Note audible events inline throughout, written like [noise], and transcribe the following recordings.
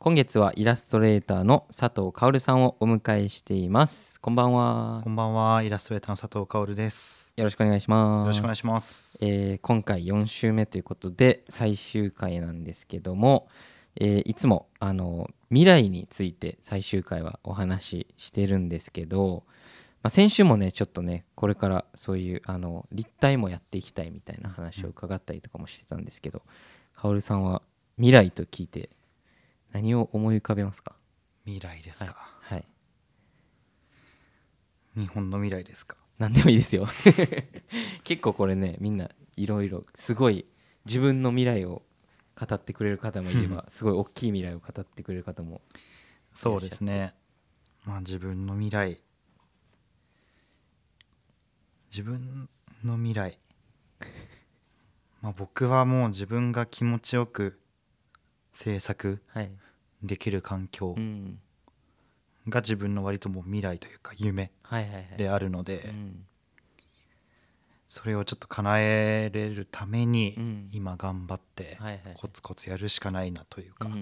今月はイラストレーターの佐藤薫さんをお迎えしています。こんばんは。こんばんは、イラストレーターの佐藤薫です。よろしくお願いします。よろしくお願いします。えー今回4週目ということで最終回なんですけども、えーいつもあの未来について最終回はお話ししてるんですけど、まあ、先週もねちょっとねこれからそういうあの立体もやっていきたいみたいな話を伺ったりとかもしてたんですけど薫さんは未来と聞いて何を思い浮かべますか？未来ですか、はい、はい、日本の未来ですか？何でもいいですよ。[laughs] 結構これねみんないろいろすごい自分の未来を語ってくれる方もいれば [laughs] すごい大きい未来を語ってくれる方もそうですね。まあ自分の未来。自分の未来。[laughs] まあ僕はもう自分が気持ちよく制作はい、できる環境うん、が自分の割ともう未来というか夢であるので、うん。それをちょっと叶えれるためにうん。今頑張ってコツコツやるしかないなというか、ま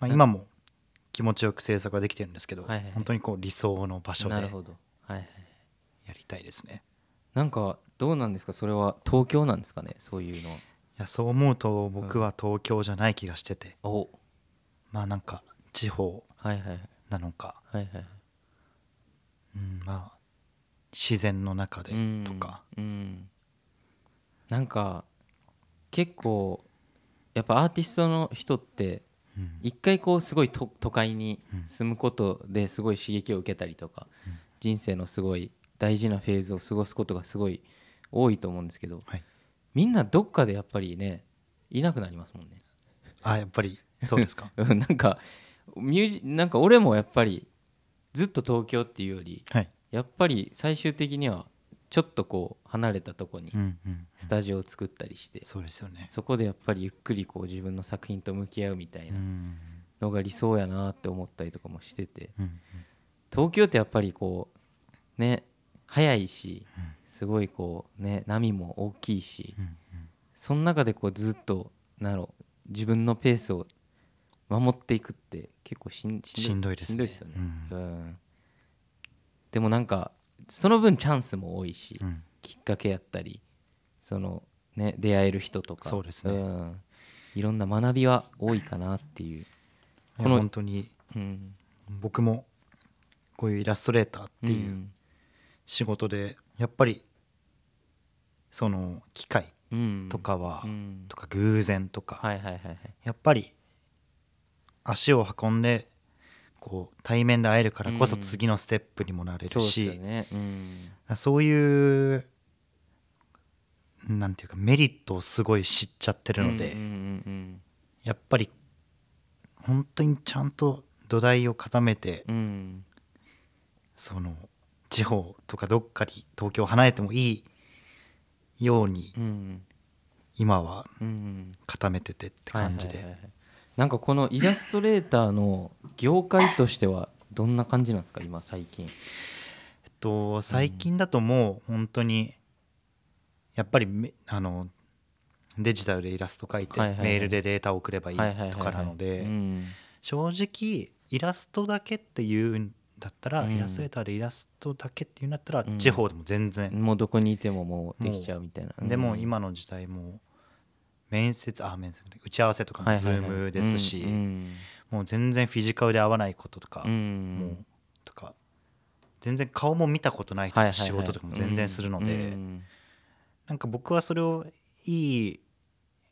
あ、今も気持ちよく制作はできてるんですけど、本当にこう理想の場う所でやりたいですね。なんかどうなんですか？それは東京なんですかね？そういうのは。いやそう思うと僕は東京じゃない気がしてて、お。まあなんか地方はいはいはい。なのか、はいはいうん、まあ自然の中でうんとか、うん。なんか結構やっぱアーティストの人ってうん。一回こうすごい都都会にうん。住むことですごい刺激を受けたりとか、うん。人生のすごい大事なフェーズを過ごすことがすごい多いと思うんですけど、はいみんなどっかでやっぱりねいなくなりますもんね。あやっぱりそうですか。う [laughs] んなんかミュージなんか俺もやっぱりずっと東京っていうよりはい、やっぱり最終的にはちょっとこう離れたとこにスタジオを作ったりして、そうですよね。そこでやっぱりゆっくりこう自分の作品と向き合うみたいうなんのが理想やなって思ったりとかもしてて。東京ってやっぱりこうね早いしうん。すごいこうね波も大きいしその中でこうずっとなろ自分のペースを守っていくって結構しんしんどいですね。しんどいですよね、うん。うん。でもなんかその分チャンスも多いし、うん。きっかけやったりそのね出会える人とか。そうですね。ん。いろんな学びは多いかなっていう、この本当にうん、僕もこういうイラストレーターっていう仕事でやっぱりその機械うん。とかは、うん。とか偶然とか、やっぱり足を運んでこう対面で会えるからこそうん。次のステップにもなれるし、そういうなんていうかメリットをすごい知っちゃってるので、やっぱり本当にちゃんと土台を固めて、その地方とかどっかに東京を離れてもいいようにうん今は固めててって感じで、なんかこのイラストレーターの業界としてはどんな感じなんですか今最近？えっと最近だともう本当にやっぱりめあのデジタルでイラスト描いてメールでデータを送ればいいとかなのでうん。正直イラストだけっていうんだったらうん。イラストレーターでイラストだけっていうんだったらうん。地方でも全然。もうどこにいてももうできちゃうみたいな。でもうん。今の時代もう面接あ面接打ち合わせとかもはいはいはい。Zoom ですしうんもう全然フィジカルで会わないこととかうん。もうとか全然顔も見たことない人仕事とかも全然するのうでん。なんか僕はそれをいい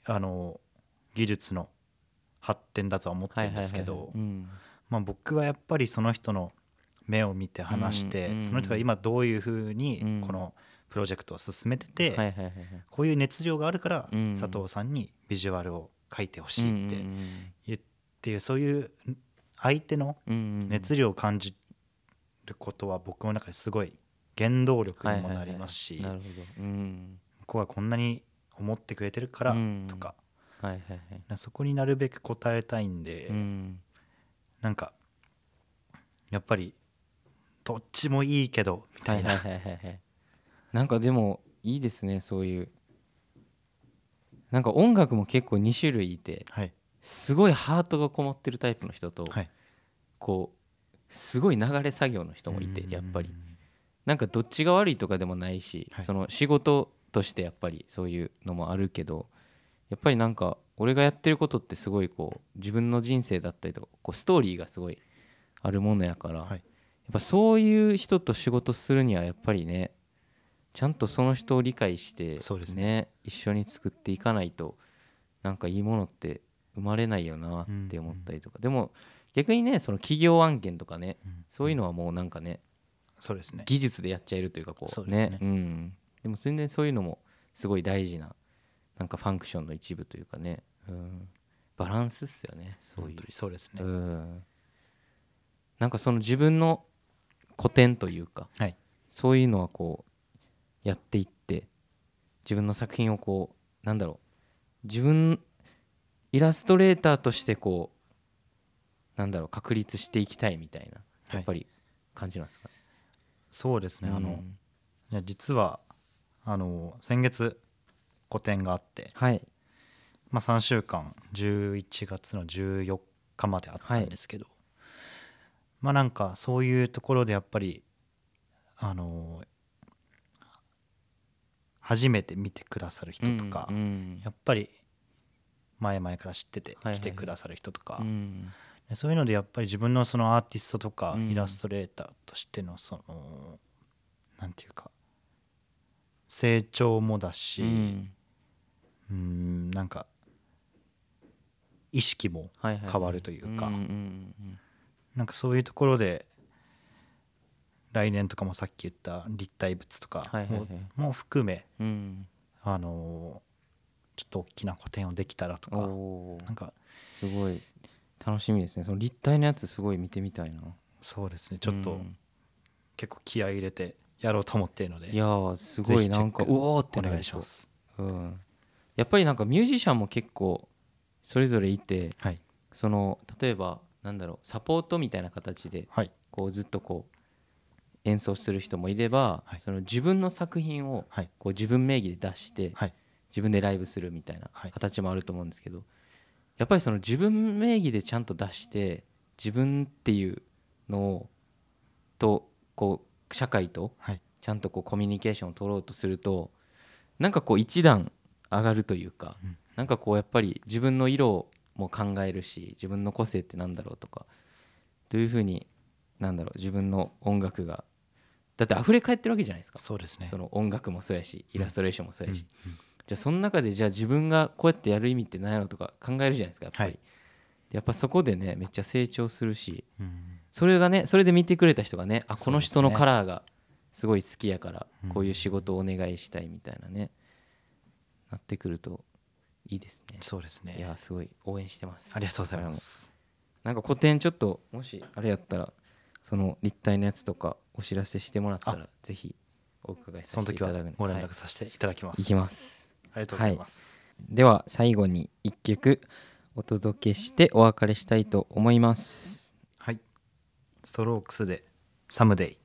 あの技術の発展だとは思ってるんですけどまあ僕はやっぱりその人の目を見て話してうんその人が今どういうふうにうん。このプロジェクトを進めててこういう熱量があるからうん。佐藤さんにビジュアルを描いてほしいって言っていうそういう相手の熱量を感じることは僕の中ですごい原動力にもなりますし向こうはこんなに思ってくれてるからうん。とか。はいはいはい。なそこになるべく応えたいんでうん。なんかやっぱりどっちもいいけどみたいな。はいはいはいはいはい。なんかでもいいですねそういう。なんか音楽も結構2種類いてはい。すごいハートがこもってるタイプの人と、はい。こうすごい流れ作業の人もいてうん。やっぱり。なんかどっちが悪いとかでもないし、はい。その仕事としてやっぱりそういうのもあるけどやっぱりなんか俺がやってることってすごいこう自分の人生だったりとかこうストーリーがすごいあるものやから、はい。やっぱそういう人と仕事するにはやっぱりねちゃんとその人を理解してそうですね。一緒に作っていかないとなんかいいものって生まれないよなって思ったりとか、でも逆にねその企業案件とかねうん。そういうのはもうなんかねそうですね。技術でやっちゃえるというかこそううですね。うん、でも全然そういうのもすごい大事ななんかファンクションの一部というかね、うん、バランスっすよねそういう。本当にそうですね。うん。なんかその自分の古典というかはい。そういうのはこうやっていって自分の作品をこうなんだろう自分イラストレーターとしてこうなんだろう確立していきたいみたいなやっぱり感じなんですかね？そうですね。あのうんいや実はあの先月個展があってはい。まあ、3週間11月の14日まであったんですけど、まあなんかそういうところでやっぱりあの初めて見てくださる人とか、うんうん。やっぱり前々から知っててはいはい来てくださる人とか、うん。でそういうのでやっぱり自分のそのアーティストとかうん。イラストレーターとしてのそのなんていうか成長もだし、うん。うんなんか意識もはいはい。はい変わるというか。んんうんなんかそういうところで来年とかもさっき言った立体物とかもも含めうん。うんあのーちょっと大きな個展をできたらとかなんかすごい。楽しみですね。その立体のやつすごい見てみたいな。そうですね。ちょっとうん。結構気合い入れてやろうと思っているのでいやーすごい。なんかうおーってお願いします。うん、やっぱりなんかミュージシャンも結構それぞれいてはい。その例えばなんだろうサポートみたいな形ではい。こうずっとこう演奏する人もいれば、はい。その自分の作品をはい。こう自分名義で出してはい。自分でライブするみたいなはい。形もあると思うんですけど、やっぱりその自分名義でちゃんと出して自分っていうのをとこう社会とはい。ちゃんとこうコミュニケーションを取ろうとするとなんかこう一段上がるというか、うん。なんかこうやっぱり自分の色も考えるし自分の個性ってなんだろうとかどういうふうになんだろう自分の音楽がだって溢れ返ってるわけじゃないですか。そうですね。その音楽もそうやしイラストレーションもそうやし、うん。うん。じゃあその中でじゃあ自分がこうやってやる意味って何やろうとか考えるじゃないですかやっぱり、はい。でやっぱそこでねめっちゃ成長するしうん。それがねそれで見てくれた人がねあこの人のカラーがすごい好きやからうん。こういう仕事をお願いしたいみたいなねなってくるといいですね。そうですね。いやすごい応援してます。ありがとうございます。なんか個展ちょっともしあれやったらその立体のやつとかお知らせしてもらったらぜひお伺いさその時はせていただくのでご連はい絡させていただきます。いきます。ありがとうございます。では最後に一曲お届けしてお別れしたいと思います。はい。ストロークスでサムデイ